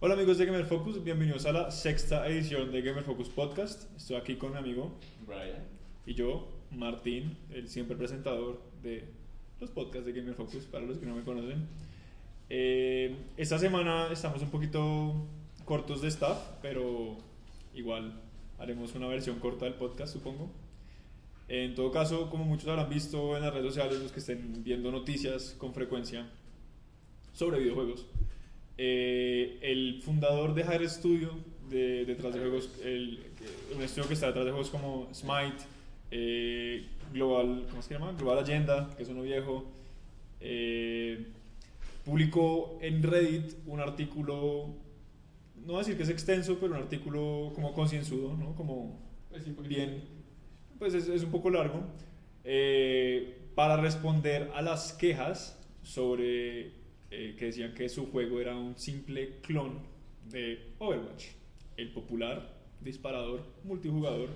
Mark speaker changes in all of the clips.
Speaker 1: Hola amigos de Gamer Focus, bienvenidos a la sexta edición de Gamer Focus Podcast. Estoy aquí con mi amigo
Speaker 2: Brian.
Speaker 1: y yo, Martín, el siempre presentador de los podcasts de Gamer Focus, para los que no me conocen. Eh, esta semana estamos un poquito cortos de staff, pero igual haremos una versión corta del podcast, supongo. En todo caso, como muchos habrán visto en las redes sociales, los que estén viendo noticias con frecuencia sobre videojuegos, eh, el fundador de Hire Studio, de, detrás de juegos, el, un estudio que está detrás de juegos como Smite, eh, Global, ¿cómo se llama? Global Agenda, que es uno viejo, eh, publicó en Reddit un artículo, no voy a decir que es extenso, pero un artículo como concienzudo, ¿no? Como bien, pues es, es un poco largo, eh, para responder a las quejas sobre eh, que decían que su juego era un simple clon de Overwatch, el popular disparador multijugador.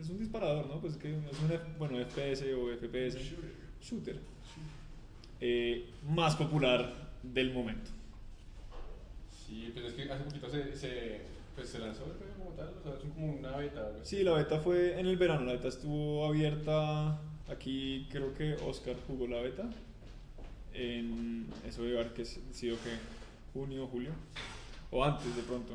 Speaker 1: Es un disparador, ¿no? Pues que es un F- bueno, FPS o FPS
Speaker 2: Shooter.
Speaker 1: shooter eh, más popular del momento.
Speaker 2: Sí, pues es que hace poquito se, se, pues se lanzó el juego como tal, o sea, es como una beta.
Speaker 1: Sí, la beta fue en el verano, la beta estuvo abierta, aquí creo que Oscar jugó la beta, en eso debe haber que s- sido que junio julio, o antes de pronto.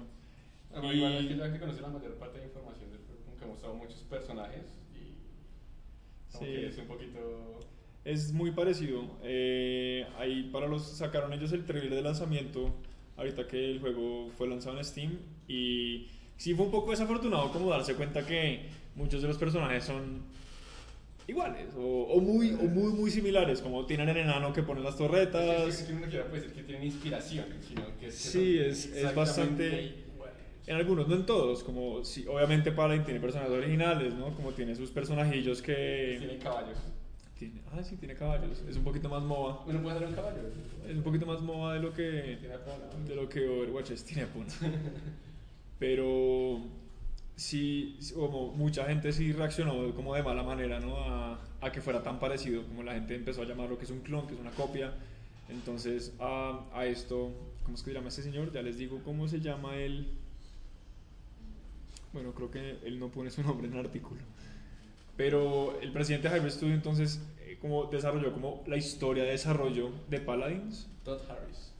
Speaker 2: Ah, bueno,
Speaker 1: Y-
Speaker 2: Igual es que la que conoce la mayor parte de información del juego, como que ha mostrado muchos personajes y como
Speaker 1: Sí.
Speaker 2: que es un poquito...
Speaker 1: Es muy parecido, eh, ahí para los, sacaron ellos el trailer de lanzamiento, ahorita que el juego fue lanzado en Steam, y sí fue un poco desafortunado como darse cuenta que muchos de los personajes son iguales o, o muy, o muy, muy similares, como tienen el enano que pone las
Speaker 2: Es
Speaker 1: torretas.
Speaker 2: que, que uno quiera decir que tienen inspiración, sino que, que
Speaker 1: Sí, es- es bastante-. En algunos, no en todos, como sí, obviamente Paladin tiene personajes originales, ¿no? Como tiene sus personajillos que...
Speaker 2: Tienen caballos.
Speaker 1: Tiene, ah, sí, tiene caballos. Es un poquito más MOBA.
Speaker 2: Uno puede hacer un caballo.
Speaker 1: Es un poquito más MOBA de lo que...
Speaker 2: Tiene
Speaker 1: de lo que Overwatch es, tiene punto. Pero sí, como mucha gente sí reaccionó como de mala manera, ¿no? A, a que fuera tan parecido, como la gente empezó a llamarlo que es un clon, que es una copia. Entonces, a, a esto, ¿cómo es que se llama este señor? Ya les digo cómo se llama él. Bueno, creo que él no pone su nombre en el artículo. Pero el presidente de Hyper Studio entonces eh, como desarrolló como la historia de desarrollo de Paladins
Speaker 2: Todd Harris.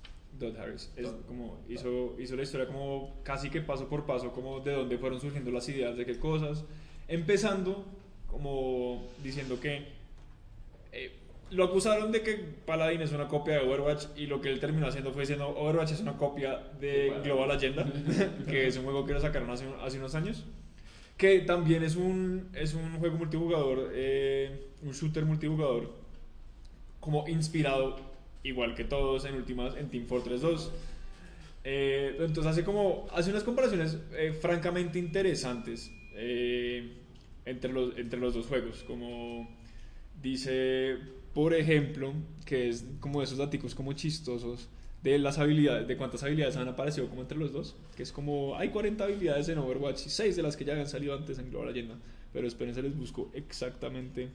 Speaker 1: Dodd Harris. Es
Speaker 2: Dodd.
Speaker 1: como hizo, hizo la historia como casi que paso por paso, como de dónde fueron surgiendo las ideas de qué cosas. Empezando como diciendo que eh, lo acusaron de que Paladin es una copia de Overwatch y lo que él terminó haciendo fue diciendo Overwatch es una copia de. Global Agenda, que es un juego que lo sacaron hace, hace unos años. Que también es un, es un juego multijugador, eh, un shooter multijugador como inspirado, igual que todos en últimas, en Team Fortress 2. Eh, entonces hace como, hace unas comparaciones eh, francamente interesantes eh, entre, los, entre los dos juegos, como dice, por ejemplo, que es como esos datos como chistosos de las habilidades, de cuántas habilidades han aparecido como entre los dos, que es como, hay 40 habilidades en Overwatch y 6 de las que ya habían salido antes en Global Agenda, pero espérense, les busco exactamente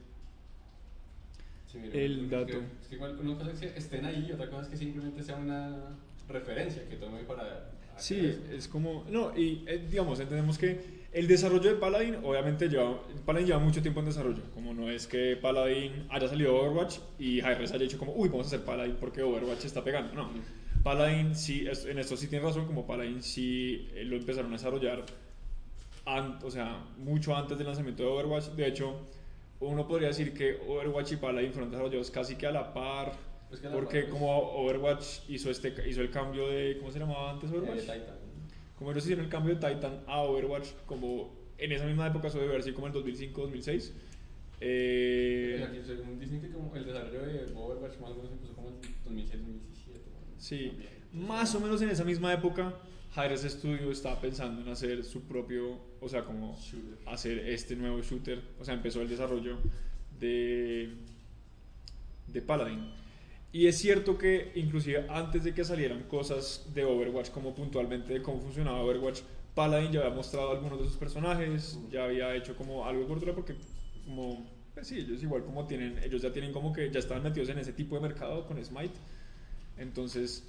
Speaker 2: Sí, mira,
Speaker 1: El
Speaker 2: es que-
Speaker 1: dato.
Speaker 2: Es que igual una cosa es que estén ahí y otra cosa es que simplemente sea una referencia que tome para.
Speaker 1: Sí, es como. No, y eh, digamos, entendemos que el desarrollo de Paladin, obviamente, lleva. Paladin lleva mucho tiempo en desarrollo. Como no es que Paladin haya salido Overwatch y Hi-Res haya dicho, como, uy, vamos a hacer Paladin porque Overwatch está pegando. No. Paladin sí, en esto sí tiene razón, como Paladin sí eh, lo empezaron a desarrollar, an- o sea, mucho antes del lanzamiento de Overwatch. De hecho, uno podría decir que Overwatch y Paladin fueron desarrollados casi que a la par.
Speaker 2: Pues que a la
Speaker 1: porque
Speaker 2: par, pues.
Speaker 1: como Overwatch hizo, este, hizo el cambio de... ¿Cómo se llamaba antes Overwatch?
Speaker 2: Eh, Titan.
Speaker 1: Como ellos hicieron el cambio de Titan a Overwatch, como en esa misma época, debe haber sido como en 2005, 2006. Eh,
Speaker 2: Aquí, según dicen que como el desarrollo de Overwatch más o menos empezó como en 2006, 2017.
Speaker 1: sí,
Speaker 2: También.
Speaker 1: más o menos en esa misma época, Hi-Res Studio estaba pensando en hacer su propio, o sea, como
Speaker 2: Shooter.
Speaker 1: hacer este nuevo shooter. O sea, empezó el desarrollo de, de Paladin. Y es cierto que inclusive antes de que salieran cosas de Overwatch, como puntualmente de cómo funcionaba Overwatch, Paladin ya había mostrado algunos de sus personajes, ya había hecho como algo cobertura porque como pues sí, ellos igual como tienen, ellos ya tienen como que ya estaban metidos en ese tipo de mercado con Smite. Entonces,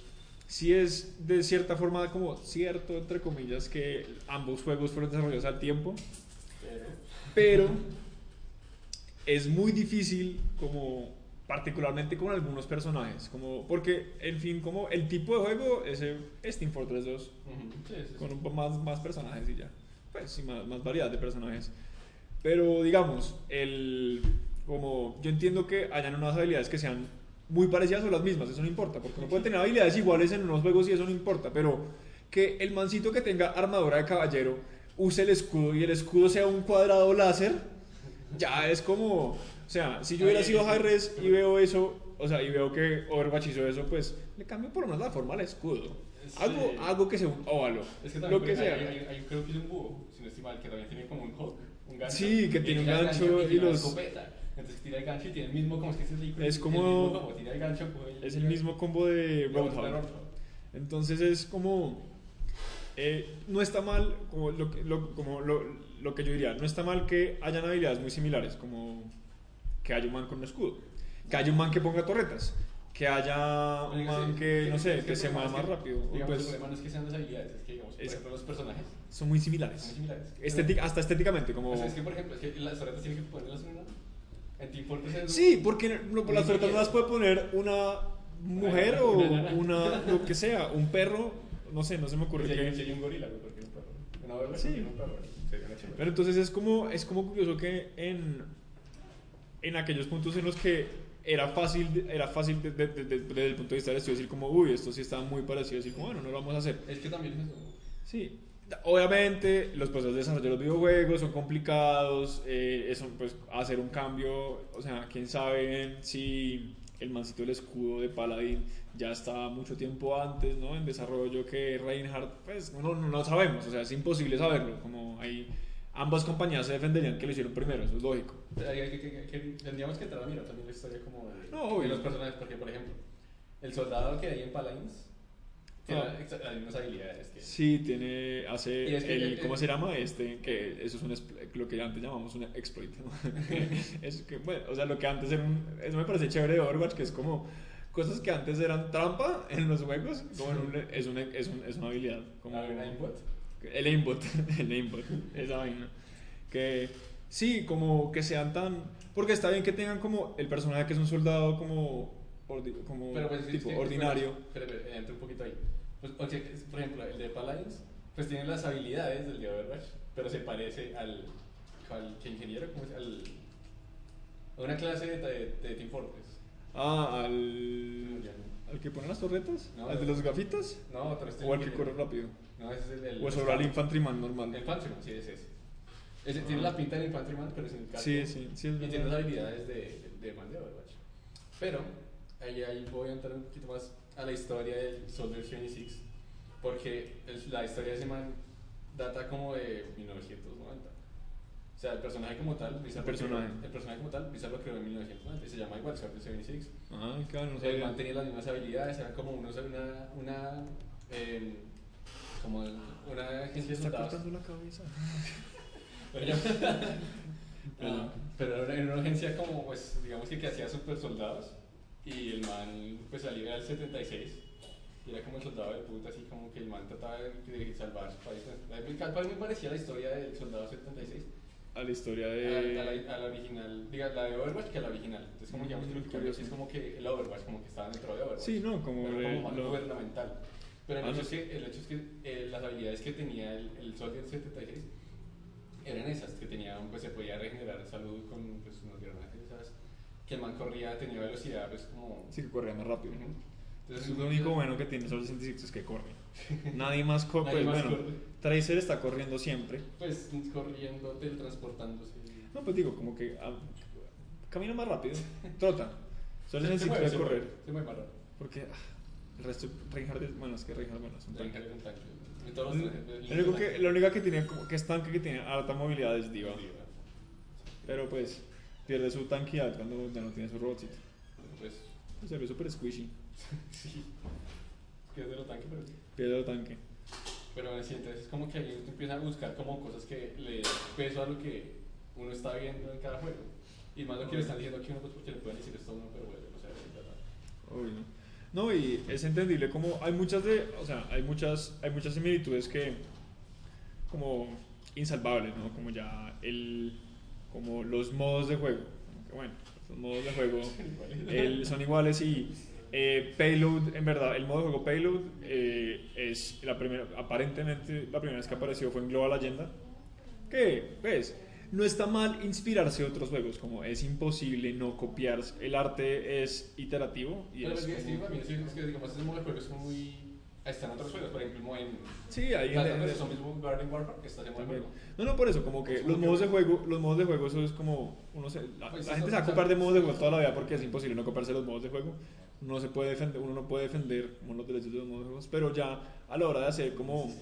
Speaker 1: sí es de cierta forma como cierto, entre comillas, que ambos juegos fueron desarrollados al tiempo,
Speaker 2: Pero,
Speaker 1: es muy difícil como particularmente con algunos personajes, como porque en fin como el tipo de juego es el- es Team Fortress 2
Speaker 2: ujú, sí, sí, sí.
Speaker 1: con un más, más personajes y ya, pues sí, más, más variedad de personajes. Pero digamos, el, como yo entiendo que hayan unas habilidades que sean muy parecidas o las mismas, eso no importa, porque uno puede tener habilidades iguales en unos juegos y eso no importa, pero que el mancito que tenga armadura de caballero use el escudo y el escudo sea un cuadrado láser, ya es como, o sea, si yo hubiera sido high res y veo eso, o sea, y veo que Overwatch hizo eso, pues le cambio por lo menos la forma al escudo.
Speaker 2: Sí.
Speaker 1: Algo, algo que sea un óvalo,
Speaker 2: Es que
Speaker 1: lo que sea.
Speaker 2: hay, hay- hay- creo que es un búho, si no estoy mal, que también tiene como un hook, un gancho.
Speaker 1: Sí, que
Speaker 2: y
Speaker 1: tiene un
Speaker 2: el
Speaker 1: gancho y
Speaker 2: una
Speaker 1: los-
Speaker 2: escopeta. Entonces tira el gancho y tiene el mismo, como es que es el
Speaker 1: Es como-
Speaker 2: el mismo combo, tira el gancho, coge
Speaker 1: Es el mismo combo de
Speaker 2: Roadhog.
Speaker 1: Entonces es como. eh, no está mal, como, lo, lo- como lo, lo que yo diría, no está mal que hayan habilidades muy similares, como que haya un man con un escudo, que haya un man que ponga torretas, que haya un man que, no sé, que se mueva más rápido.
Speaker 2: Digamos,
Speaker 1: pues,
Speaker 2: el problema no es que sean deshabilidades, es que, digamos, por ejemplo, los personajes
Speaker 1: son muy
Speaker 2: son
Speaker 1: similares.
Speaker 2: muy similares.
Speaker 1: Estétic- hasta estéticamente, como.
Speaker 2: O sea, es que, por ejemplo, es que las torretas tienen que ponerlas en una. En
Speaker 1: Sí, porque no, por las torretas no las puede poner una mujer o
Speaker 2: Una
Speaker 1: lo que sea, un perro, no sé, no se me ocurre
Speaker 2: Si
Speaker 1: qué.
Speaker 2: hay, un gorila, porque es un perro. Una
Speaker 1: Sí.
Speaker 2: un perro. Sería una.
Speaker 1: Pero entonces es como, es como curioso que en, en aquellos puntos en los que era fácil, era fácil de- de- de- de- desde el punto de vista del estudio decir como, uy, esto sí está muy parecido, decir como, bueno, no lo vamos a hacer.
Speaker 2: Es que también es eso.
Speaker 1: Sí, obviamente los procesos de desarrollo de los videojuegos son complicados, eh, eso, pues hacer un cambio, o sea, quién sabe si el mancito del escudo de Paladin ya está mucho tiempo antes, ¿no? En desarrollo que Reinhardt, pues no, no, no sabemos, o sea, es imposible saberlo, como ahí ambas compañías se defenderían que lo hicieron primero, eso es lógico.
Speaker 2: Hay- hay que- Tendríamos que entrar a mirar también la historia como de,
Speaker 1: No,
Speaker 2: de los personajes, porque por ejemplo, el soldado que hay en Paladins tiene
Speaker 1: Ah.
Speaker 2: las mismas habilidades que...
Speaker 1: Sí, tiene, hace
Speaker 2: es que
Speaker 1: el, ¿cómo se llama? Este, que eso es un, lo que antes llamamos un exploit, es que, bueno, o sea, lo que antes era un, eso me parece chévere de Overwatch, que es como cosas que antes eran trampa en los juegos, como en un- es, una, es, un- es una habilidad, como
Speaker 2: A ver, aimbot.
Speaker 1: el aimbot, el aimbot, esa vaina, que sí, como que sean tan, porque está bien que tengan como el personaje que es un soldado como, ordi- como
Speaker 2: Pero pues, es
Speaker 1: tipo
Speaker 2: que-
Speaker 1: ordinario.
Speaker 2: Pero, pero, pero, un poquito ahí. Pues, es- por ejemplo, el de Paladins, pues tiene las habilidades del de Overwatch, pero se parece al, al que ingeniero, ¿cómo se Al, a una clase de, de, de Team Fortress.
Speaker 1: Ah, al, al que pone las torretas,
Speaker 2: No,
Speaker 1: al de los gafitas,
Speaker 2: No, pero este
Speaker 1: o al que corre rápido,
Speaker 2: No, ese es el. el
Speaker 1: o solo al infantryman normal.
Speaker 2: El Infantryman, sí, es ese. Ese tiene la pinta del Infantryman, pero sin el casco.
Speaker 1: Sí, sí, sí, es
Speaker 2: Y tiene las habilidades de, de, de man de Overwatch. Pero, ahí, ahí voy a entrar un poquito más a la historia del Soldier 26. Porque el- la historia de ese man data como de 1990. O sea, el personaje como tal,
Speaker 1: El
Speaker 2: lo creó-
Speaker 1: personaje.
Speaker 2: el personaje como tal, Blizzard lo creó en 1990 y se llama igual Soldier 76.
Speaker 1: Ah, claro, no
Speaker 2: El
Speaker 1: sabía.
Speaker 2: man tenía las mismas habilidades, era como unos, una, una, em, como una agencia de soldados.
Speaker 1: cortando la cabeza.
Speaker 2: Pero, Ah, pero era en una agencia como, pues, digamos que, que hacía super soldados y el man, pues, salía del 76 y era como el soldado de puta, así como que el man trataba de, salvar su país. Al país me parecía la historia del soldado 76
Speaker 1: A la historia
Speaker 2: a,
Speaker 1: de...
Speaker 2: a la, a la original, diga, la de Overwatch que a la original. Entonces, como digamos que cambió sí es como que el Overwatch, como que estaba dentro de Overwatch.
Speaker 1: Sí, no, como,
Speaker 2: Pero como más
Speaker 1: lo-
Speaker 2: gubernamental. Pero el,
Speaker 1: Ah,
Speaker 2: hecho
Speaker 1: no.
Speaker 2: es que, el hecho es que eh, las habilidades que tenía el, el Soldier 76 eran esas, que tenía, pues se podía regenerar salud con pues, unos granajes, ¿sabes? Que el man corría, tenía velocidad, pues como...
Speaker 1: Sí, que corría más rápido. Entonces,
Speaker 2: Entonces,
Speaker 1: lo único bueno que tiene Sol 66 es que corre. Nadie más corre.
Speaker 2: Nadie
Speaker 1: Pues
Speaker 2: más
Speaker 1: bueno,
Speaker 2: corre.
Speaker 1: Tracer está corriendo siempre.
Speaker 2: Pues corriendo, teletransportándose.
Speaker 1: No, pues digo, como que ah, camina más rápido, trota.
Speaker 2: Se
Speaker 1: necesita
Speaker 2: mueve, se
Speaker 1: correr.
Speaker 2: mueve, Se mueve más rápido.
Speaker 1: Porque ah, el resto, Reinhardt, es- bueno, es que Reinhardt, bueno, es un tanque.
Speaker 2: Reinhardt es un tanque. En todos los trajes,
Speaker 1: Lo único que, la única que tiene, como que es tanque que tiene alta movilidad es Diva.
Speaker 2: Diva.
Speaker 1: Pero pues pierde su tanqueidad cuando ya no tiene su robotcito.
Speaker 2: Pues,
Speaker 1: Se ve súper squishy.
Speaker 2: sí. Que es de los tanques, pero sí.
Speaker 1: Pierde el tanque.
Speaker 2: Pero sí, entonces es como que ahí uno empieza a buscar como cosas que le den peso a lo que uno está viendo en cada juego. Y más lo que le están diciendo aquí uno, pues porque le pueden decir esto a uno, pero bueno, no sé.
Speaker 1: Obvio. No, y es entendible como hay muchas de, o sea, hay muchas, hay muchas similitudes que como insalvables, ¿no? Como ya el, como los modos de juego, bueno, los modos de juego el, son iguales y eh, Payload, en verdad, el modo de juego Payload eh, es la primera, aparentemente la primera vez que apareció fue en Global Agenda, que, pues, no está mal inspirarse de otros juegos, como es imposible no copiar, el arte es iterativo y
Speaker 2: Pero
Speaker 1: es
Speaker 2: es que,
Speaker 1: como-
Speaker 2: sí, es que digamos, ese modo de juego es muy... Están otros juegos, por ejemplo, en...
Speaker 1: Sí, ahí en-
Speaker 2: de Zombies Garden Warfare, que está de juego.
Speaker 1: No, no, por eso, como que los modos de juego, los modos de juego, eso es como, uno se, la,
Speaker 2: Pues
Speaker 1: la gente se va a ocupar de modos de juego toda la vida porque es imposible no copiarse los modos de juego. Uno no se puede defender, uno no puede defender como los derechos de los modos de juegos, pero ya a la hora de hacer como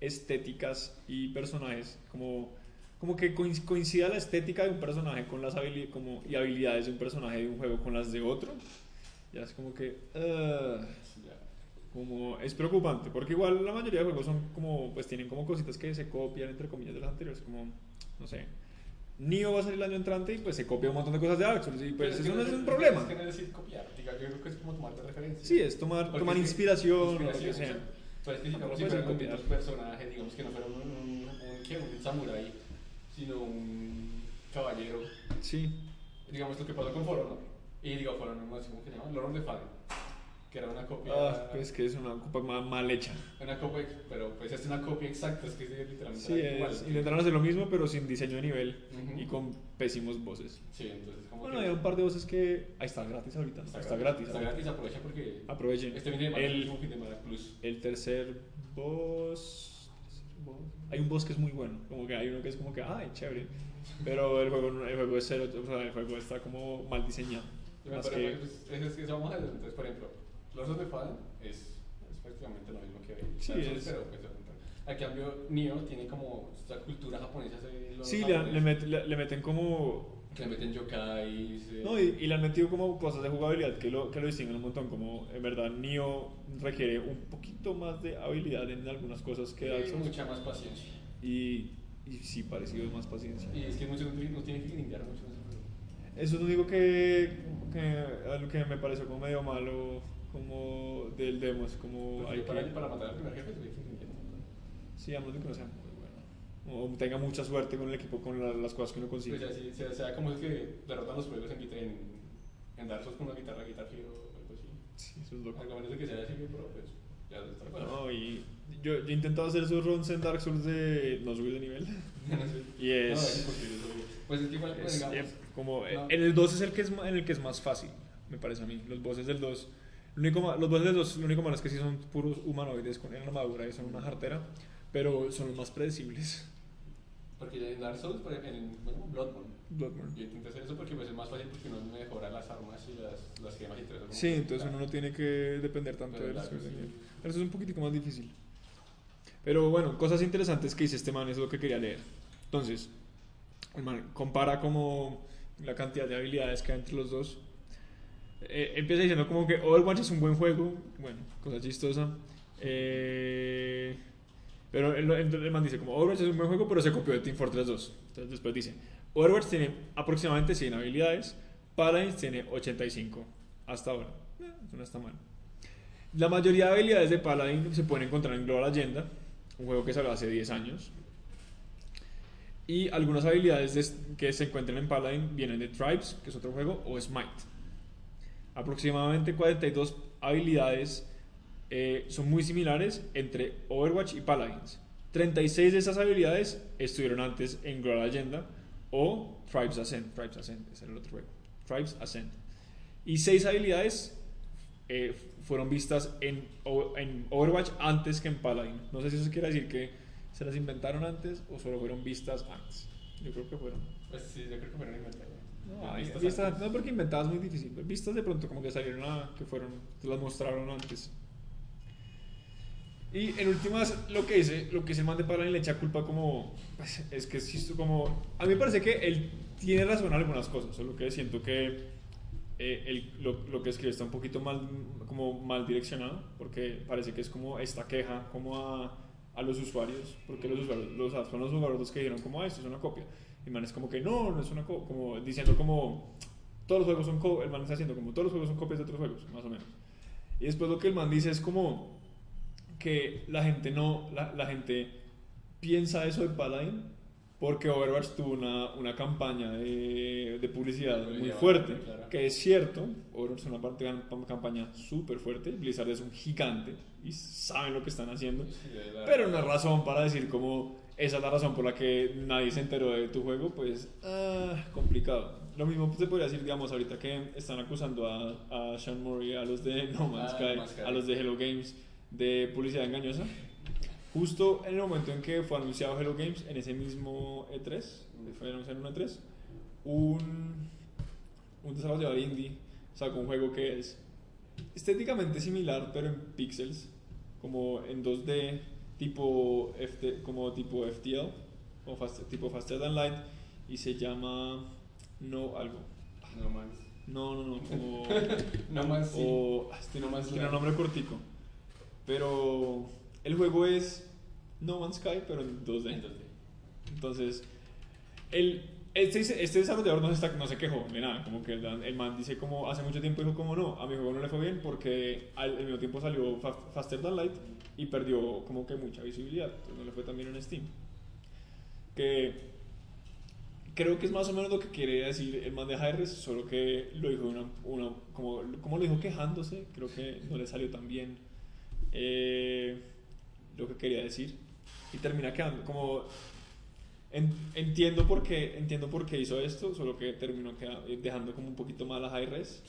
Speaker 1: estéticas y personajes, como, como que coinc- coincida la estética de un personaje con las habili- como, y habilidades de un personaje de un juego con las de otro, ya es como que...
Speaker 2: Ya.
Speaker 1: Como es preocupante porque igual la mayoría de juegos son como pues tienen como cositas que se copian entre comillas de los anteriores como no sé Nioh va a salir el año entrante y pues se copia un montón de cosas de Dark Souls y pues eso no es un
Speaker 2: Es
Speaker 1: problema.
Speaker 2: que no es decir copiar, diga, yo creo que es como tomar de referencia.
Speaker 1: sí es tomar tomar
Speaker 2: es
Speaker 1: inspiración o lo que sea.
Speaker 2: Pero es que
Speaker 1: Tampoco
Speaker 2: si fueran distintos personajes, digamos que no fuera un, un, un, samurái, sino un caballero,
Speaker 1: sí.
Speaker 2: Digamos lo que pasó con For Honor. Y digo, For Honor, no sé cómo se llama, Lord of the Fallen, que era una copia.
Speaker 1: ah, pues que es una copa ma- mal hecha
Speaker 2: Una copia, pero pues es una copia exacta, es que es literalmente
Speaker 1: sí
Speaker 2: igual.
Speaker 1: es, intentaron hacer lo mismo pero sin diseño de nivel
Speaker 2: Ujú.
Speaker 1: y con pésimos voces
Speaker 2: Sí, entonces como
Speaker 1: bueno
Speaker 2: que
Speaker 1: hay un par de voces que ahí está gratis ahorita está, gratis,
Speaker 2: Está gratis, aprovecha porque
Speaker 1: aprovechen
Speaker 2: este fin de
Speaker 1: El-
Speaker 2: es fin de plus.
Speaker 1: El tercer boss, Hay un boss que es muy bueno. Como que hay uno que es como que, ay, chévere. Pero el juego, el juego es cero. O sea, el juego está como mal diseñado. Más
Speaker 2: acuerdo,
Speaker 1: que-
Speaker 2: pues, es, es vamos a ver. Entonces, por ejemplo, Lords of the Fallen es, es prácticamente lo mismo que
Speaker 1: Sí, es-
Speaker 2: pero pues, a cambio, Nioh tiene como esta cultura japonesa
Speaker 1: Sí, le, le met- le- le meten como.
Speaker 2: que le meten yokai. se-
Speaker 1: No, y, y le han metido como cosas de jugabilidad que lo, que lo distinguen un montón. Como en verdad, Nioh requiere un poquito más de habilidad en algunas cosas que Dark Souls.
Speaker 2: mucha más paciencia.
Speaker 1: Y, y sí, parecido más paciencia.
Speaker 2: Y es que muchos no tienen que grindear mucho en ese juego.
Speaker 1: Eso es lo único que, que, algo que me pareció como medio malo como del demo. Es como hay
Speaker 2: para,
Speaker 1: que,
Speaker 2: para matar al primer jefe tuve
Speaker 1: sí, a menos de que no sea muy bueno. O tenga mucha suerte con el equipo, con la- las cosas que uno consigue.
Speaker 2: Pues así, sea, sea como es que derrotan los juegos en, en, en Dark Souls con una guitarra, guitar hero o algo así.
Speaker 1: Sí, eso es loco.
Speaker 2: Algo menos de que sea así, pero pues ya está.
Speaker 1: No, y yo, yo he intentado hacer esos runs en Dark Souls de no subir de nivel. Y
Speaker 2: No,
Speaker 1: es.
Speaker 2: imposible, es obvio. Pues es que igual, pues,
Speaker 1: es,
Speaker 2: digamos,
Speaker 1: como,
Speaker 2: no.
Speaker 1: En el 2 es el que es, en el que es más fácil, me parece a mí. Los bosses del 2. Lo único, los del 2, lo único malo es que sí son puros humanoides con armadura y son una jartera, pero son los más predecibles.
Speaker 2: porque en Dark Souls, por ejemplo, en bueno, Bloodborne,
Speaker 1: Bloodborne.
Speaker 2: yo intenté hacer eso porque pues, es más fácil porque uno mejora las armas y las, las gemas y todo eso.
Speaker 1: Sí, entonces uno no tiene que depender tanto
Speaker 2: Pero
Speaker 1: de las cosas.
Speaker 2: sí.
Speaker 1: Pero eso es un poquitico más difícil. Pero bueno, cosas interesantes que dice este man, es lo que quería leer. Entonces, el man compara como la cantidad de habilidades que hay entre los dos. Eh, empieza diciendo como que Overwatch es un buen juego, bueno, cosa chistosa. Eh, pero el, el- el man dice como Overwatch es un buen juego, pero se copió de Team Fortress 2. Entonces después dice, Overwatch tiene aproximadamente 100 habilidades, Paladins tiene 85 hasta ahora. Eh, no está mal. La mayoría de habilidades de Paladin se pueden encontrar en Global Agenda, un juego que salió hace 10 años. Y algunas habilidades de- que se encuentran en Paladin vienen de Tribes, que es otro juego, o Smite. Aproximadamente 42 habilidades eh, son muy similares entre Overwatch y Paladins. 36 de esas habilidades estuvieron antes en Global Agenda o Tribes Ascent. Tribes Ascent, era el otro juego. Tribes Ascent. Y 6 habilidades eh, fueron vistas en, en Overwatch antes que en Paladin. No sé si eso quiere decir que se las inventaron antes o solo fueron vistas antes. Yo creo que fueron.
Speaker 2: Pues sí, yo creo que fueron inventados.
Speaker 1: No,
Speaker 2: vistas
Speaker 1: vistas, no porque inventadas es muy difícil. Vistas de pronto como que salieron a, que fueron, te las mostraron antes. Y en últimas, lo que dice, lo que dice el man de Paladin le echa culpa como, pues, es que es como, a mí me parece que él tiene razón en algunas cosas, solo que siento que eh, él- lo, lo que escribe está un poquito mal, como mal direccionado, porque parece que es como esta queja como a, a los usuarios, porque los usuarios, los, son los usuarios los que dijeron como, ah, esto es una copia. Y man es como que no, no es una copia, como diciendo como, todos los juegos son, co el man está haciendo como, todos los juegos son copias de otros juegos, más o menos. Y después lo que el man dice es como que la gente no, la, la gente piensa eso de Paladin porque Overwatch tuvo una, una campaña de, de publicidad muy fuerte,
Speaker 2: claro.
Speaker 1: que es cierto, Overwatch es una parte, una campaña súper fuerte, Blizzard es un gigante y saben lo que están haciendo,
Speaker 2: Sí,
Speaker 1: pero no es razón para decir como esa es la razón por la que nadie se enteró de tu juego, pues ah, complicado. Lo mismo se podría decir, digamos, ahorita que están acusando a, a Sean Murray, a los de No Man's
Speaker 2: Ah,
Speaker 1: Sky,
Speaker 2: No Man's Sky.
Speaker 1: a los de Hello Games de publicidad engañosa. Justo en el momento en que fue anunciado Hello Games, en ese mismo E3, fue anunciado en un E3, un, un desarrollador indie sacó un juego que es estéticamente similar, pero en pixels, como en 2D, tipo, FT, como tipo FTL, o fast- tipo Faster Than Light, y se llama No algo.
Speaker 2: No más.
Speaker 1: No, no, no, como...
Speaker 2: No más. sí.
Speaker 1: O ah, este
Speaker 2: No
Speaker 1: no
Speaker 2: Man's
Speaker 1: tiene un nombre cortico. Pero el juego es No Man's Sky, pero en 2D.
Speaker 2: Entonces,
Speaker 1: el, este, este desarrollador no se, está- no se quejó de nada. Como que el, el man dice como hace mucho tiempo dijo como no, a mi juego no le fue bien porque al, al mismo tiempo salió Fa- Faster Than Light y perdió como que mucha visibilidad. Entonces no le fue tan bien en Steam. Que creo que es más o menos lo que quiere decir el man de Hi-Res, solo que lo dijo una, una- como, como lo dijo quejándose, creo que no le salió tan bien eh, lo que quería decir y termina quedando como en- entiendo por qué entiendo por qué hizo esto, solo que terminó queda- dejando como un poquito mal a Hi-Res.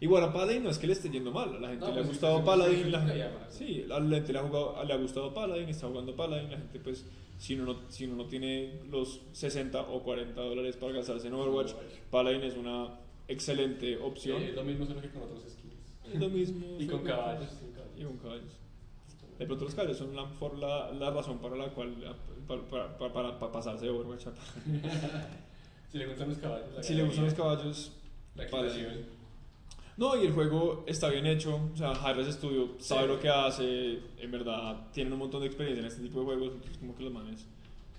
Speaker 1: Igual a Paladin no es que le esté yendo mal, a la gente
Speaker 2: No,
Speaker 1: le ha
Speaker 2: pues,
Speaker 1: gustado
Speaker 2: sí,
Speaker 1: Paladin, la
Speaker 2: más.
Speaker 1: sí, a la gente le ha, jugado- le ha gustado Paladin, está jugando Paladin, la gente pues si uno, no, si uno no tiene los 60 o 40 dólares para gastarse en Overwatch. Paladin es una excelente opción.
Speaker 2: Es lo mismo solo que con otros skins.
Speaker 1: Lo mismo.
Speaker 2: Y con caballos.
Speaker 1: Y con caballos. De pronto los caballos son la, for- la, la razón para la cual para, para, para- para- pasarse de Overwatch.
Speaker 2: Si le gustan los caballos.
Speaker 1: Si le gustan los caballos,
Speaker 2: La.
Speaker 1: No, y el juego está bien hecho. O sea, Hi-Res Studio sabe
Speaker 2: Sí.
Speaker 1: lo que hace. En verdad, tienen un montón de experiencia en este tipo de juegos. Entonces, como que los manes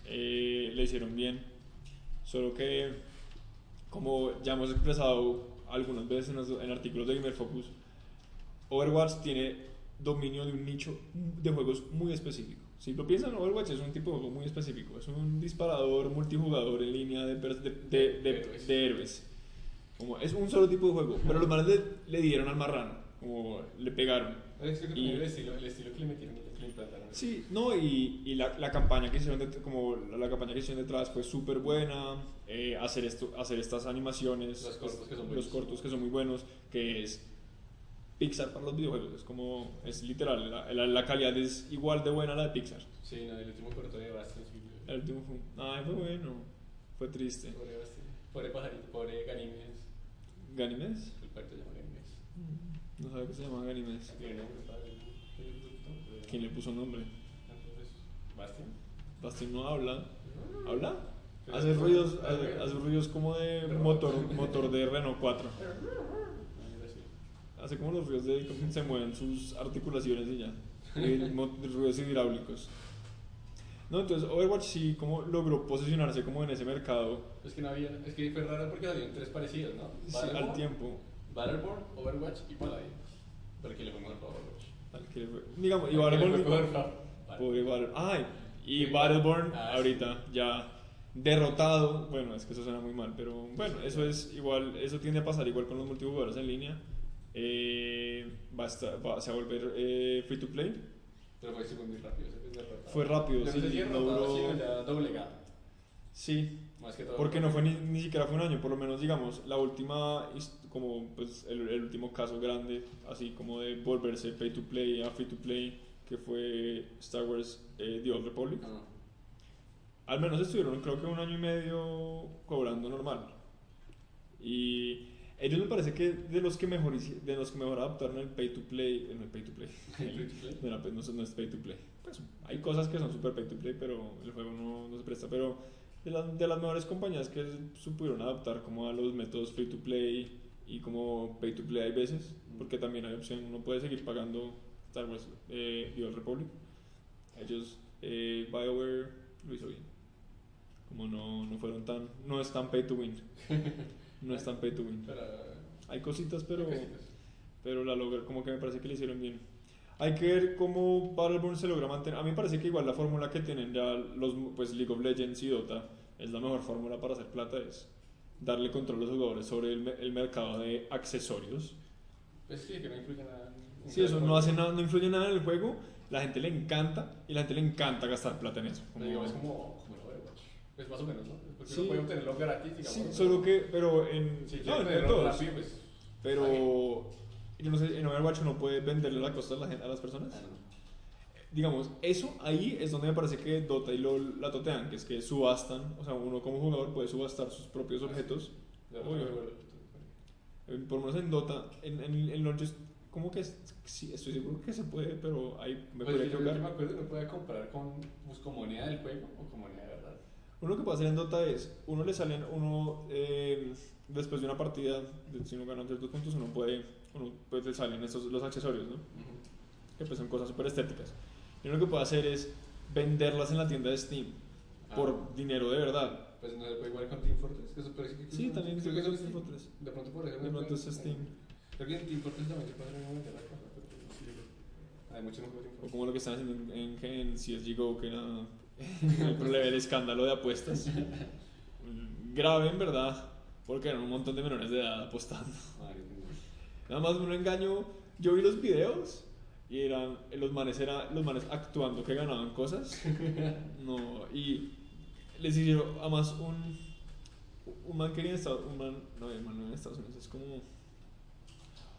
Speaker 1: eh, le hicieron bien. Solo que, como ya hemos expresado algunas veces en, en artículos de Gamer Focus, Overwatch tiene dominio de un nicho de juegos muy específico. Si lo piensan, Overwatch es un tipo de juego muy específico. Es un disparador multijugador en línea de, de, de- de-
Speaker 2: Héroes.
Speaker 1: héroes. Como es un solo tipo de juego, pero los manes le, le dieron al marrano, como le pegaron.
Speaker 2: Es que
Speaker 1: Y-
Speaker 2: el, estilo, el estilo que le metieron que le implantaron.
Speaker 1: Sí, no, y, y la, la campaña que hicieron, como la, la campaña que hicieron detrás fue súper buena, eh, hacer, esto, hacer estas animaciones,
Speaker 2: Los cortos que son
Speaker 1: los cortos que son muy buenos, que es Pixar para los videojuegos, es como, es literal, la, la, la calidad es igual de buena a la de Pixar.
Speaker 2: Sí, no, el último corto de Bastion. sí,
Speaker 1: El último fue, ay, fue bueno, fue triste.
Speaker 2: Pobre Bastion. Pobre pajarito, pobre Ganímedes.
Speaker 1: ¿Ganimes?
Speaker 2: El parto se llama Ganímedes.
Speaker 1: No sabe que se llama Ganimes.
Speaker 2: Tiene nombre para el- el producto.
Speaker 1: ¿Quién le puso nombre?
Speaker 2: Entonces, Bastion.
Speaker 1: Basti no habla. ¿Habla? Hace ruidos,
Speaker 2: ah,
Speaker 1: hace, ruidos como de motor, motor de Renault 4.
Speaker 2: Así.
Speaker 1: Hace como los ruidos de cómo se mueven sus articulaciones y ya. Ruidos hidráulicos. No, entonces Overwatch sí como logró posicionarse como en ese mercado
Speaker 2: Es que no había, es que fue raro porque salieron tres parecidos, ¿no?
Speaker 1: sí,
Speaker 2: Battleborn,
Speaker 1: al tiempo.
Speaker 2: Battleborn, Overwatch y Paladin. Pero que le fue mejor para Overwatch.
Speaker 1: le fue- digamos, y Battleborn.
Speaker 2: para-
Speaker 1: Pobre Battle- Ay, y
Speaker 2: Sí,
Speaker 1: Battleborn
Speaker 2: ah, sí.
Speaker 1: ahorita ya derrotado. Bueno, es que eso suena muy mal, pero bueno, eso es igual, eso tiende a pasar igual con los multijugadores en línea. Eh, va, a estar- va- se va a volver eh, free to play.
Speaker 2: Pero fue, muy rápido. fue derrotado.
Speaker 1: Fue rápido, sí,
Speaker 2: No
Speaker 1: duró-
Speaker 2: sino ya doblegado.
Speaker 1: Sí,
Speaker 2: Más que todo.
Speaker 1: porque no fue ni, ni siquiera fue un año, por lo menos digamos, la última, como pues el, el último caso grande, así como de volverse pay to play a free to play, que fue Star Wars eh, The Old Republic.
Speaker 2: Ah,
Speaker 1: Al menos estuvieron creo que un año y medio cobrando normal. Y ellos me parece que de los que mejor, de los que mejor adaptaron el pay to play, no el pay to play,
Speaker 2: Free to play.
Speaker 1: no, era- no, es- no es pay to play. Pues, hay cosas que son super pay to play, pero el juego no, no se presta. Pero de, las de las mejores compañías que supieron adaptar como a los métodos free to play y como pay to play hay veces, porque también hay opción, uno puede seguir pagando Star Wars eh, The Old Republic. Ellos, eh, BioWare lo hizo bien. Como no, no fueron tan, no es tan pay to win. No es tan pay to win.
Speaker 2: Pero.
Speaker 1: Hay cositas, pero,
Speaker 2: cositas.
Speaker 1: pero la logra, como que me parece que le hicieron bien. Hay que ver cómo Battleborn se logra mantener. A mí me parece que igual la fórmula que tienen ya los pues League of Legends y Dota es la mejor fórmula para hacer plata es darle control a los jugadores sobre el, el mercado de accesorios.
Speaker 2: Pues sí, que no influye nada.
Speaker 1: Sí, eso no hace nada, no influye nada en el juego. La gente le encanta y la gente le encanta gastar plata en eso.
Speaker 2: Como... Digo, es como, como el Overwatch. Es más o menos, ¿no? Porque sí. uno puede obtenerlo gratis, digamos.
Speaker 1: Sí, solo que, pero en.
Speaker 2: Sí, no, en todos. pues,
Speaker 1: pero yo no sé, en Overwatch uno puede venderle la costa a, la gente, a las personas.
Speaker 2: Ah, no.
Speaker 1: Digamos, eso ahí es donde me parece que Dota y LoL la totean, que es que subastan, o sea, uno como jugador puede subastar sus propios objetos. Obvio. Eh, Por lo menos en Dota, en, en, en LoL, como que sí, estoy seguro que se puede, pero ahí me
Speaker 2: Pues
Speaker 1: podría
Speaker 2: yo, yo me acuerdo que uno puede comprar con, pues, con moneda del juego o con moneda.
Speaker 1: Uno que puede hacer en Dota es, uno le salen, uno eh, después de una partida, si uno gana ciertos puntos, uno puede, uno pues le salen esos, los accesorios, ¿no? que pues son cosas súper estéticas. Y uno que puede hacer es venderlas en la tienda de Steam
Speaker 2: Ah.
Speaker 1: por dinero de verdad.
Speaker 2: Pues no se puede igual con Team Fortress, que eso parece que
Speaker 1: Sí, también
Speaker 2: creo que es
Speaker 1: Team Fortress.
Speaker 2: De pronto por eso
Speaker 1: De pronto es
Speaker 2: pueden-
Speaker 1: Steam.
Speaker 2: Creo que en Team Fortress también se puede vender la cosa, pero pues, no sé. Hay muchos no juegos Team
Speaker 1: O
Speaker 2: Fortress.
Speaker 1: como lo que están haciendo en, en, en CSGO, que era el problema del escándalo de apuestas. Grave, en verdad, porque eran un montón de menores de edad apostando. Nada más un engaño. Yo vi los videos y eran los manes, era, los manes actuando que ganaban cosas. No, y les hicieron además un, un man que de Estados un man, no, el man no en Estados Unidos, es como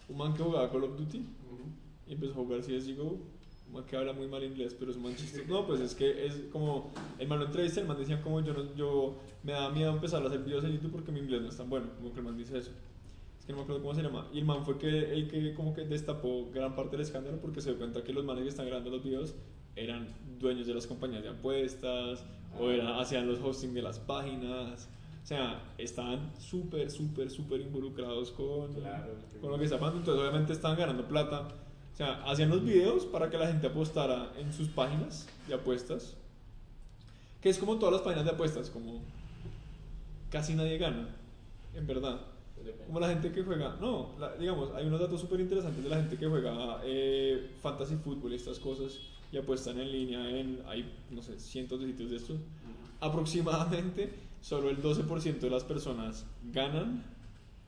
Speaker 1: un man que jugaba Call of Duty
Speaker 2: Ujú.
Speaker 1: y empezó a jugar CSGO. Que habla muy mal inglés, pero es un. No, pues es que es como. El man lo entrevista, el man decía como yo, no, yo me da miedo empezar a hacer videos en YouTube porque mi inglés no es tan bueno. Como que el man dice eso. Es que no me acuerdo cómo se llama. Y el man fue que, el que como que destapó gran parte del escándalo porque se dio cuenta que los manes que están grabando los videos eran dueños de las compañías de apuestas o
Speaker 2: Ah.
Speaker 1: eran, hacían los hosting de las páginas. O sea, estaban súper, súper, súper involucrados con,
Speaker 2: Claro.
Speaker 1: con lo que está pasando. Entonces, obviamente, estaban ganando plata. O sea, hacían los videos para que la gente apostara en sus páginas de apuestas. Que es como todas las páginas de apuestas, como casi nadie gana, en verdad. Como la gente que juega, no, la- digamos, hay unos datos súper interesantes de la gente que juega eh, fantasy fútbol y estas cosas y apuestan en línea en, hay, no sé, cientos de sitios de estos. Aproximadamente solo el 12% de las personas ganan,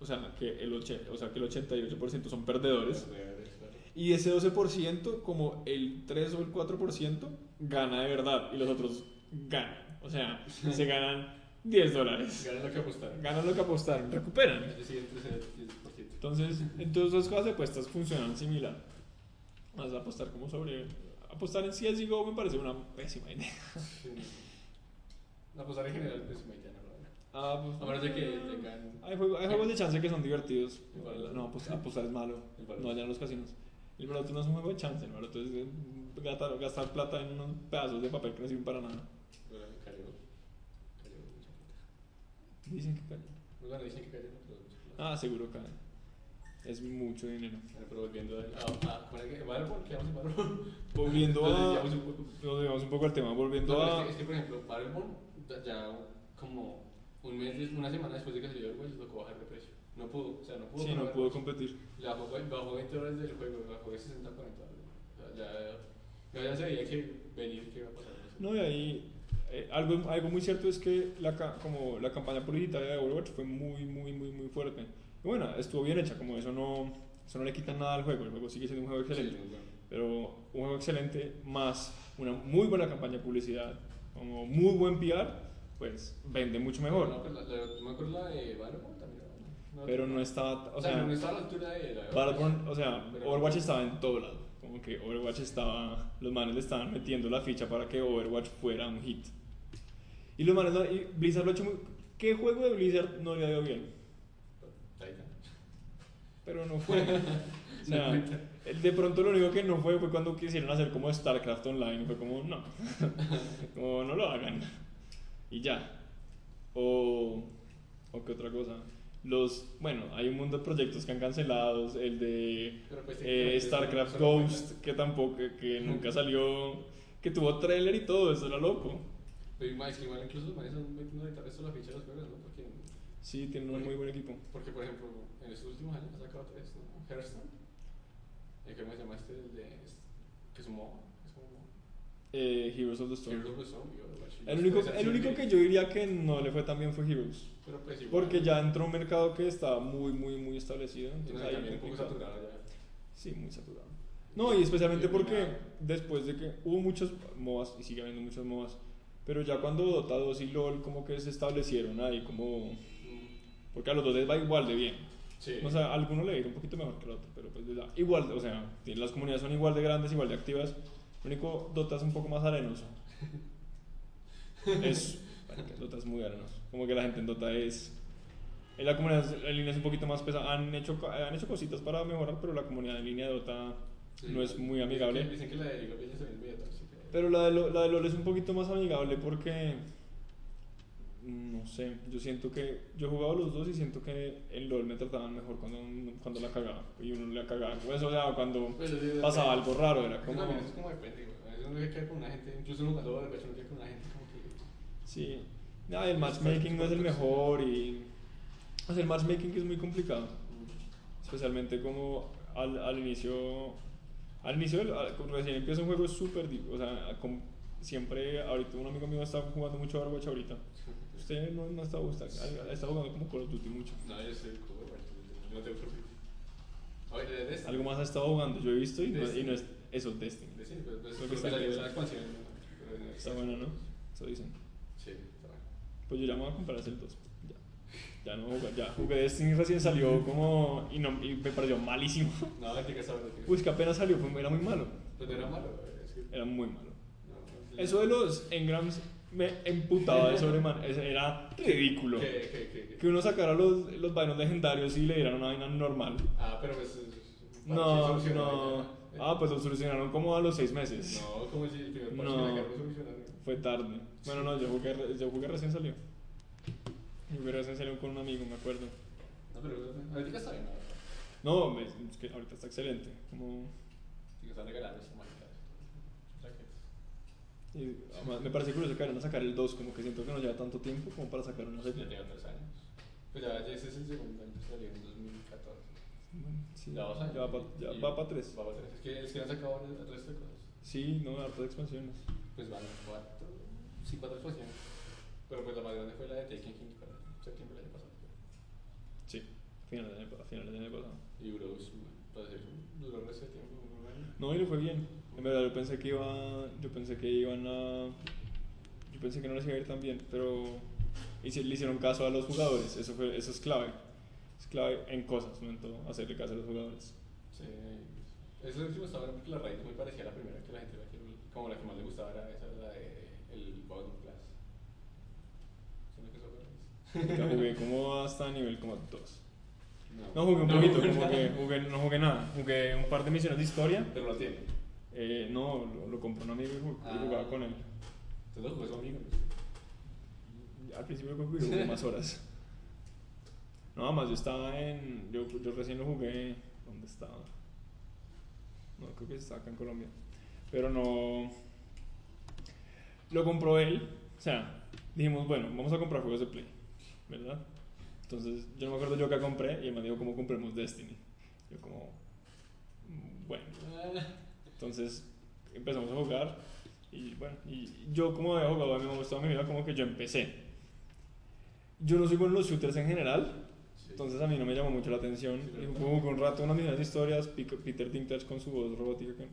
Speaker 1: o sea, que el, oche- o sea, que el 88% son perdedores.
Speaker 2: Perdedores.
Speaker 1: Y ese 12%, como el 3 o el 4%, gana de verdad y los otros ganan. O sea, se ganan 10 dólares.
Speaker 2: Ganan lo que apostaron.
Speaker 1: Ganan lo que apostaron, recuperan.
Speaker 2: Es decir, entre ese 10%.
Speaker 1: Entonces, entonces las cosas de apuestas funcionan similar. Más apostar como sobre... Apostar en CSGO me parece una pésima idea.
Speaker 2: Sí. No, apostar en general, pues no lo hago.
Speaker 1: Ah, pues,
Speaker 2: A menos de que tengan.
Speaker 1: Hay, juego- hay juegos de chance que son divertidos. No, apostar, apostar es malo. No allá en los casinos. El barato no es un juego de chance, el barato es eh, gastar, gastar plata en unos pedazos de papel que no sirven para nada.
Speaker 2: Bueno, cayó. Cayó mucha plata.
Speaker 1: Dicen que caen.
Speaker 2: Pues bueno, dicen que cayó, pero.
Speaker 1: Ah, seguro caen. Es mucho dinero.
Speaker 2: Pero volviendo a. ¿Cómo era que? Battleborn, ¿qué a Battleborn?
Speaker 1: Volviendo a. Nos desviamos un poco al tema. Volviendo
Speaker 2: No,
Speaker 1: a.
Speaker 2: es, que, es que, por ejemplo, Battleborn, ya- como un mes, una semana después de que salió el juego, tocó bajar de precio. No pudo, o sea, no pudo.
Speaker 1: Sí, no pudo competir.
Speaker 2: Le bajó, bajó 20 dólares del juego, bajó de 60 a 40 dólares. O sea, ya, ya, ya se veía que venir, que iba a pasar.
Speaker 1: No, y ahí eh, algo, algo muy cierto es que la, como la campaña publicitaria de Overwatch fue muy, muy, muy, muy fuerte. Y bueno, estuvo bien hecha, como eso no, eso no le quita nada al juego, el juego sigue siendo un juego
Speaker 2: Sí,
Speaker 1: excelente.
Speaker 2: muy bueno.
Speaker 1: Pero un juego excelente más una muy buena campaña de publicidad, como muy buen PR, pues vende mucho mejor.
Speaker 2: No, pues la, la, yo me acuerdo la de buena. No,
Speaker 1: Pero no estaba, o
Speaker 2: O sea,
Speaker 1: sea,
Speaker 2: no estaba a la altura de la
Speaker 1: Battleborn, o sea,
Speaker 2: Pero-
Speaker 1: Overwatch estaba en todo lado. Como que Overwatch estaba, los manes le estaban metiendo la ficha para que Overwatch fuera un hit. Y los manes, y Blizzard lo ha hecho muy... ¿Qué juego de Blizzard no le ha ido bien?
Speaker 2: Titan.
Speaker 1: Pero no fue. o sea, de pronto lo único que no fue fue cuando quisieron hacer como StarCraft Online. Fue como, no. como, no lo hagan. Y ya. O. ¿O qué otra cosa? Los. Bueno, hay un mundo de proyectos que han cancelado. El de.
Speaker 2: Pues,
Speaker 1: eh,
Speaker 2: técnicamente,
Speaker 1: StarCraft
Speaker 2: eso.
Speaker 1: Ghost, que tampoco. Que, que nunca salió. Que tuvo trailer y todo. Eso era loco.
Speaker 2: Pero que igual incluso manes están metiendo esto la ficha de los juegos, ¿no? Porque,
Speaker 1: Sí, tiene un muy buen equipo.
Speaker 2: porque, por ejemplo, en estos últimos años ha sacado tres, ¿no? Hearthstone. ¿Cómo se llama este? El de. Que es un MOBA. Es como.
Speaker 1: Eh, Heroes of the Storm.
Speaker 2: Heroes of the Storm.
Speaker 1: El único, el único que yo diría que no le fue tan bien fue Heroes.
Speaker 2: Pero pues igual.
Speaker 1: Porque ya entró un mercado que está muy, muy, muy establecido.
Speaker 2: Entonces,
Speaker 1: ahí
Speaker 2: un poco saturado ya.
Speaker 1: Sí, muy saturado. No, y especialmente porque después de que hubo muchos MOBAs y sigue habiendo muchos MOBAs, pero ya cuando Dota 2 y LOL como que se establecieron ahí como...
Speaker 2: Mm,
Speaker 1: Porque a los dos les va igual de bien.
Speaker 2: Sí.
Speaker 1: O sea, a alguno le va un poquito mejor que al otro, pero pues igual, o sea, las comunidades son igual de grandes, igual de activas. Lo único, Dota es un poco más arenoso. Es, Dota es muy arenoso. Como que la gente en Dota es... En la comunidad en línea es un poquito más pesada. Han hecho, han hecho cositas para mejorar, pero la comunidad en línea de Dota
Speaker 2: Sí,
Speaker 1: no es muy amigable.
Speaker 2: Dicen que la de League of Legends es medio tóxica.
Speaker 1: Pero la de, la de LOL es un poquito más amigable porque... No sé, yo siento que... Yo he jugado los dos y siento que en LOL me trataban mejor cuando, cuando la cagaba. Y uno le cagaba. Pues, o sea, cuando
Speaker 2: Pues, sí,
Speaker 1: pasaba algo raro, era como...
Speaker 2: eso es como depende. A veces uno con una gente, incluso uno con una gente como que.
Speaker 1: Sí. Nada, el matchmaking no es el mejor y... O sea, el matchmaking es muy complicado. Especialmente como al, al inicio... Al inicio, del- al- recién empieza un juego es súper... O sea, siempre... Ahorita un amigo mío está jugando mucho Overwatch ahorita. Usted no, no está gustando, está jugando como Call of Duty mucho.
Speaker 2: No, yo soy como Overwatch, yo no tengo. Oye, de este.
Speaker 1: Algo más ha estado jugando, yo he visto y no, y
Speaker 2: Destiny.
Speaker 1: no es eso, Destiny.
Speaker 2: De sí, pero pues,
Speaker 1: Creo que
Speaker 2: que
Speaker 1: está bien.
Speaker 2: una expansión. ¿no? Pero no
Speaker 1: Está bueno, ¿no? Eso dicen.
Speaker 2: Sí, está bueno.
Speaker 1: Pues yo ya me voy a comprar el 2. Ya. Ya no jugué, ya jugué Destiny recién salió como y, no, y me pareció malísimo.
Speaker 2: No, la está buena. tío.
Speaker 1: Pues que apenas salió, fue, era muy malo.
Speaker 2: Pues no era malo. Es que.
Speaker 1: Era muy malo.
Speaker 2: No,
Speaker 1: Eso de los engrams me emputaba de sobreman. Eso Era ridículo.
Speaker 2: ¿Qué, qué, qué, qué?
Speaker 1: Que uno sacara los, los vainos legendarios y le dieran una vaina normal.
Speaker 2: Ah, pero pues. es- es-
Speaker 1: No,
Speaker 2: sí.
Speaker 1: Ah, pues lo solucionaron como a los seis meses.
Speaker 2: No, como si el primer parche
Speaker 1: No.
Speaker 2: de la carne solucionara.
Speaker 1: Fue tarde. Bueno, no, yo jugué, yo jugué recién salió. Yo jugué recién salió con un amigo, me acuerdo.
Speaker 2: No, pero ahorita está bien.
Speaker 1: No, es que ahorita está excelente. Como,
Speaker 2: regalando esta máquina. Raquetas.
Speaker 1: Y además me parece curioso que vayan a sacar el 2, como que siento que no lleva tanto tiempo como para sacar una
Speaker 2: Ya
Speaker 1: serie.
Speaker 2: lleva tres años. Pues ya, ya ese es el segundo año, salió en 2014.
Speaker 1: Bueno, sí,
Speaker 2: Ya dos años.
Speaker 1: ya va para
Speaker 2: Y-
Speaker 1: ya
Speaker 2: y-
Speaker 1: va
Speaker 2: para tres. Es que, es que han sacado el resto de cosas.
Speaker 1: Sí, no, hartas expansiones.
Speaker 2: Pues van cuatro, sí, cuatro expansiones. Pero pues la más grande fue la de Taken King para septiembre del año pasado.
Speaker 1: Sí, finales del año, del año pasado.
Speaker 2: Y duró, pues, duró de tiempo.
Speaker 1: No, y le fue bien. En verdad, yo pensé que iba, yo pensé que iban a, yo pensé que no les iba a ir tan bien, pero le hicieron caso a los jugadores. Eso fue, eso es clave. Es clave en cosas, no en todo, hacerle caso a los jugadores.
Speaker 2: Sí. Eso último estaba bueno porque la raíz muy parecía a la primera que la gente la que, como la que más le gustaba era esa, la de el Bottom Class. ¿Sí me empezó a
Speaker 1: Ya jugué como hasta nivel como 2.
Speaker 2: No,
Speaker 1: No jugué un poquito,
Speaker 2: jugué
Speaker 1: como que jugué, no jugué nada. Jugué un par de misiones de historia.
Speaker 2: Pero lo tiene.
Speaker 1: Eh, no, lo, lo compró un amigo y ju- y
Speaker 2: Ah.
Speaker 1: jugaba con él.
Speaker 2: Entonces lo jugó amigo.
Speaker 1: Al principio creo que jugué más horas. No, más yo estaba en. Yo, yo recién lo jugué. ¿Dónde estaba? No, creo que estaba acá en Colombia. Pero no. Lo compró él. O sea, dijimos, bueno, vamos a comprar juegos de Play. ¿Verdad? Entonces, yo no me acuerdo yo que compré y él me dijo, ¿cómo compremos Destiny? Yo, como. "Mm, Bueno. Entonces empezamos a jugar y bueno, y yo como había jugado a mí me gustado mi vida, como que yo empecé. Yo no soy bueno en los shooters en general,
Speaker 2: Sí.
Speaker 1: entonces a mí no me llamó mucho la atención.
Speaker 2: Sí,
Speaker 1: Y jugué un rato unas de historias, Peter Dinklage con su voz robótica. Que,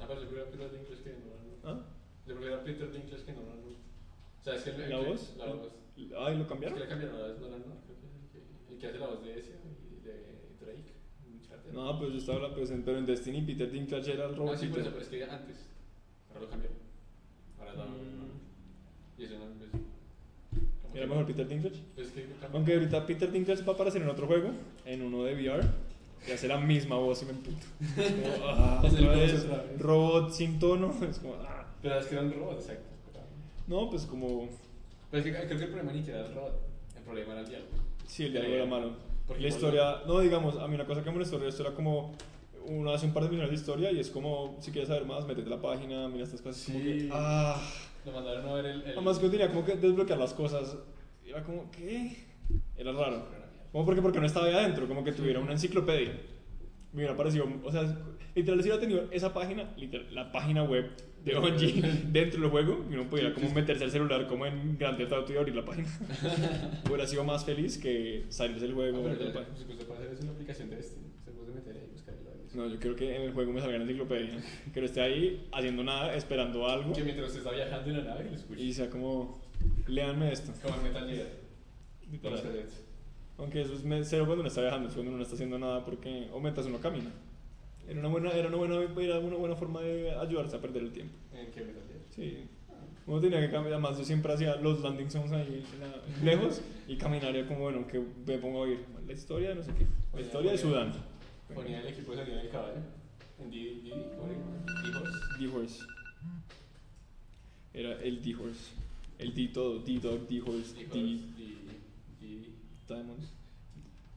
Speaker 2: Ah, pero yo prefiero a Peter Dinklage que no.
Speaker 1: ¿Ah?
Speaker 2: Yo prefiero a Peter Dinklage que no. O sea, es que el,
Speaker 1: ¿La voz?
Speaker 2: La voz.
Speaker 1: Ay, ¿lo
Speaker 2: Es
Speaker 1: cambiaron?
Speaker 2: que le cambiaron la voz, no, no, no. Creo que el que, el que hace la voz de ese y de Drake.
Speaker 1: No, pues yo estaba pues, en- pero en Destiny Peter Dinklage era el
Speaker 2: Ah, sí, por eso, pero es que antes. Ahora lo cambiaron. Ahora la
Speaker 1: Mm.
Speaker 2: Y eso no es. ¿cómo
Speaker 1: ¿Era mejor Peter Dinklage?
Speaker 2: Pues que.
Speaker 1: Aunque ahorita Peter Dinklage va a aparecer en otro juego, en uno de VR, y hace la misma voz y me emputo. Como, ah, robot sin tono, es como, ah.
Speaker 2: Pero es que era un robot, exacto.
Speaker 1: No, pues como,
Speaker 2: Pero es que creo que el problema ni que era el robot. El problema era el diálogo.
Speaker 1: sí, el diálogo era malo.
Speaker 2: Porque
Speaker 1: La historia, no, digamos, a mí una cosa que me molestó de esto era como, uno hace un par de millones de historia y es como, si quieres saber más, métete a la página, mira estas cosas, como que,
Speaker 2: Sí.
Speaker 1: ah.
Speaker 2: Lo mandaron a ver el. el
Speaker 1: Además que uno tenía como que desbloquear las cosas, era como, ¿qué? Era raro. Como porque, porque no estaba ahí adentro, como que tuviera una enciclopedia. Me hubiera parecido, o sea, literal si hubiera tenido esa página, literal, la página web de Bungie dentro del juego y uno pudiera como meterse al celular como en Grand Theft Auto y abrir la página. hubiera sido más feliz que salirse del juego.
Speaker 2: Ah, pero
Speaker 1: la página.
Speaker 2: pues, incluso puede hacer eso en la aplicación de Steam. Se puede meter ahí y buscar el.
Speaker 1: No, yo creo que en el juego me salga en la enciclopedia. Que no esté ahí haciendo nada, esperando algo.
Speaker 2: Que mientras está viajando en la nave, lo escuche.
Speaker 1: Y sea como, léanme esto.
Speaker 2: Como en Metal Gear.
Speaker 1: Aunque eso es me- cero cuando uno está viajando, es cuando uno no está haciendo nada porque o mientras uno camina. Era una buena, era una buena, era una buena forma de ayudarse a perder el tiempo.
Speaker 2: ¿En qué Gear?
Speaker 1: Sí. Uno tenía que cambiar, además yo siempre hacía los landing zones ahí la- lejos y caminaría como, bueno, que me pongo a oír la historia de no sé qué. La historia de Sudán.
Speaker 2: Ponía el equipo de salida del caballo. En. D-Horse.
Speaker 1: D-Horse. Era el D-Horse. El D todo, D-Dog, D-Horse,
Speaker 2: D-Horse,
Speaker 1: D,
Speaker 2: Didi, Didi.
Speaker 1: Diamond,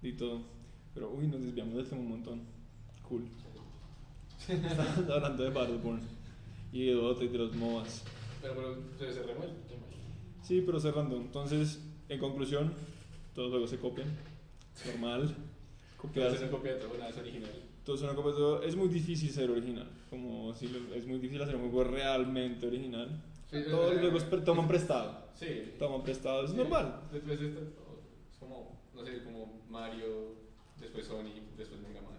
Speaker 1: D todo. Pero uy, nos desviamos del tema un montón. Cool. Estábamos hablando de Battleborn y de Dota y de los MOBAs.
Speaker 2: Pero, pero se se remueve.
Speaker 1: Sí, pero cerrando. Entonces, en conclusión, todos los juegos se copian. Normal. Copiar.
Speaker 2: se copia de todo, nada es original.
Speaker 1: Todos son una copia de todo. Es muy difícil ser original. Como si lo- es muy difícil hacer un juego realmente original.
Speaker 2: Sí,
Speaker 1: Todos
Speaker 2: eh,
Speaker 1: los juegos
Speaker 2: eh,
Speaker 1: pre- toman prestado.
Speaker 2: Sí.
Speaker 1: Toman prestado, es
Speaker 2: Sí.
Speaker 1: normal.
Speaker 2: Después es, es como, no sé, como Mario, después Sonic, después Mega Man.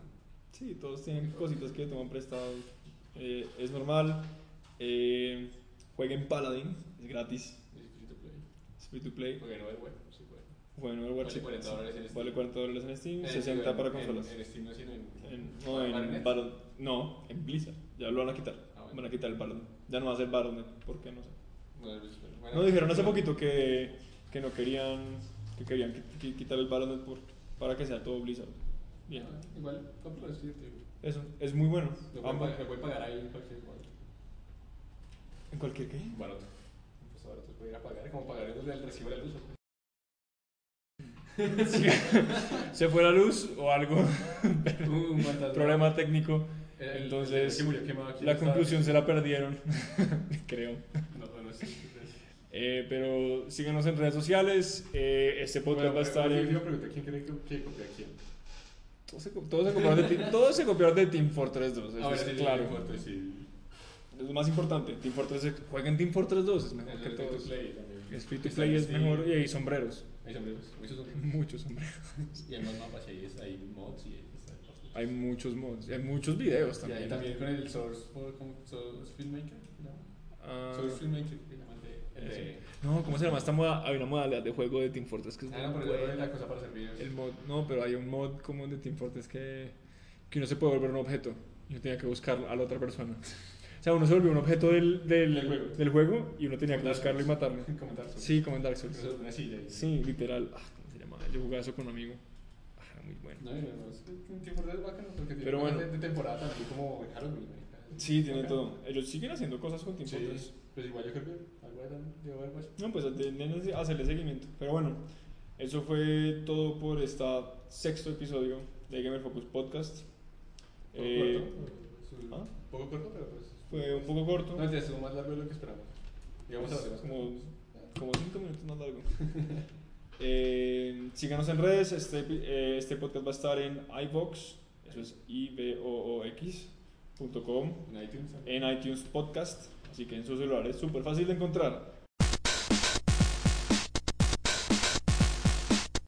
Speaker 1: Sí, todos tienen cositas que toman prestado. Eh, es normal. Eh, jueguen Paladin, es gratis.
Speaker 2: Es free to play.
Speaker 1: Es free to play.
Speaker 2: Porque no es bueno, sí puede.
Speaker 1: Bueno, Overwatch
Speaker 2: Vale 40 dólares en Steam.
Speaker 1: Vale 40 dólares en Steam,
Speaker 2: En-
Speaker 1: 60
Speaker 2: en-
Speaker 1: para
Speaker 2: en-
Speaker 1: consolas.
Speaker 2: En, Steam no, sino en.
Speaker 1: En- no, en. Battle- no, en Blizzard. Ya lo van a quitar.
Speaker 2: Ah, bueno.
Speaker 1: Van a quitar el Battle.net. Ya no va a ser Battle.net. ¿Por qué? No sé.
Speaker 2: No, es- bueno,
Speaker 1: No, dijeron hace poquito que, que no querían que querían qui- qui- quitar el Battle.net por, para que sea todo Blizzard. Bien.
Speaker 2: Ah, igual.
Speaker 1: Eso, es muy bueno.
Speaker 2: Lo
Speaker 1: Ambos-
Speaker 2: pagar, lo pueden pagar ahí en cualquier lugar.
Speaker 1: ¿En cualquier qué?
Speaker 2: Barato. Pues barato, puede ir a pagar, como pagar el, el recibo de la luz. ¿o qué?
Speaker 1: Se fue la luz o algo.
Speaker 2: Fantasma.
Speaker 1: Problema técnico.
Speaker 2: El- el-
Speaker 1: Entonces,
Speaker 2: el aquí
Speaker 1: la conclusión se la perdieron. Creo.
Speaker 2: No, no, no sé.
Speaker 1: Eh, pero síguenos en redes sociales. eh, este podcast va a estar
Speaker 2: Yo
Speaker 1: en.
Speaker 2: iba a preguntar quién cree que, que copia a quién.
Speaker 1: Todos se, todos se copiaron de, Team- todos se copiaron de Team Fortress 2. Eso
Speaker 2: Ah, bueno,
Speaker 1: es
Speaker 2: sí,
Speaker 1: claro.
Speaker 2: sí, fuerte, sí.
Speaker 1: Es lo más importante. Team Fortress, jueguen Team Fortress 2, es mejor
Speaker 2: Es
Speaker 1: que
Speaker 2: to
Speaker 1: todos.
Speaker 2: play también.
Speaker 1: Es free to play, es mejor. Y hay sombreros.
Speaker 2: Hay sombreros, muchos sombreros.
Speaker 1: Muchos sombreros.
Speaker 2: Y hay más mapas, y hay, hay mods y hay,
Speaker 1: Hay muchos mods. Hay muchos videos
Speaker 2: Y
Speaker 1: también.
Speaker 2: hay también con el Source, Source Filmmaker. ¿no?
Speaker 1: Ah,
Speaker 2: Source Filmmaker, que de-
Speaker 1: no, ¿cómo se llama esta moda? Hay una modalidad de juego de Team Fortress que es
Speaker 2: Ah, no, pero la cosa para.
Speaker 1: El mod, no, pero hay un mod como de Team Fortress que, que uno se puede volver un objeto y uno tenía que buscar a la otra persona. O sea, uno se volvió un objeto del, del,
Speaker 2: Del juego.
Speaker 1: del juego y uno tenía que
Speaker 2: Como Dark
Speaker 1: buscarlo y matarlo.
Speaker 2: Como Dark Souls.
Speaker 1: Sí, como en Dark Souls.
Speaker 2: Una silla. y-
Speaker 1: Sí, literal. Ah, ¿Cómo se llama? Yo jugaba eso con un amigo. Ah, era muy bueno.
Speaker 2: No, no, no, es que un tiempo de bacano porque tiene
Speaker 1: Pero bueno.
Speaker 2: de, de temporada también como en Halloween.
Speaker 1: Sí, tiene todo. Ellos siguen haciendo cosas con Team
Speaker 2: Sí,
Speaker 1: Fortress.
Speaker 2: pues igual yo creo que de Overwatch.
Speaker 1: No, pues que hacerle seguimiento. Pero bueno, eso fue todo por este sexto episodio de Gamer Focus Podcast.
Speaker 2: Poco
Speaker 1: Eh,
Speaker 2: corto,
Speaker 1: ¿ah?
Speaker 2: poco corto, pero pues.
Speaker 1: fue un poco corto.
Speaker 2: No, te estuvo más largo de lo que esperamos. Digamos a los demás.
Speaker 1: como, como cinco minutos más largo. Eh, síganos en redes. Este, eh, este podcast va a estar en iVox. Eso es ivoox.com.
Speaker 2: En iTunes.
Speaker 1: En iTunes Podcast. Así que en su celular es súper fácil de encontrar.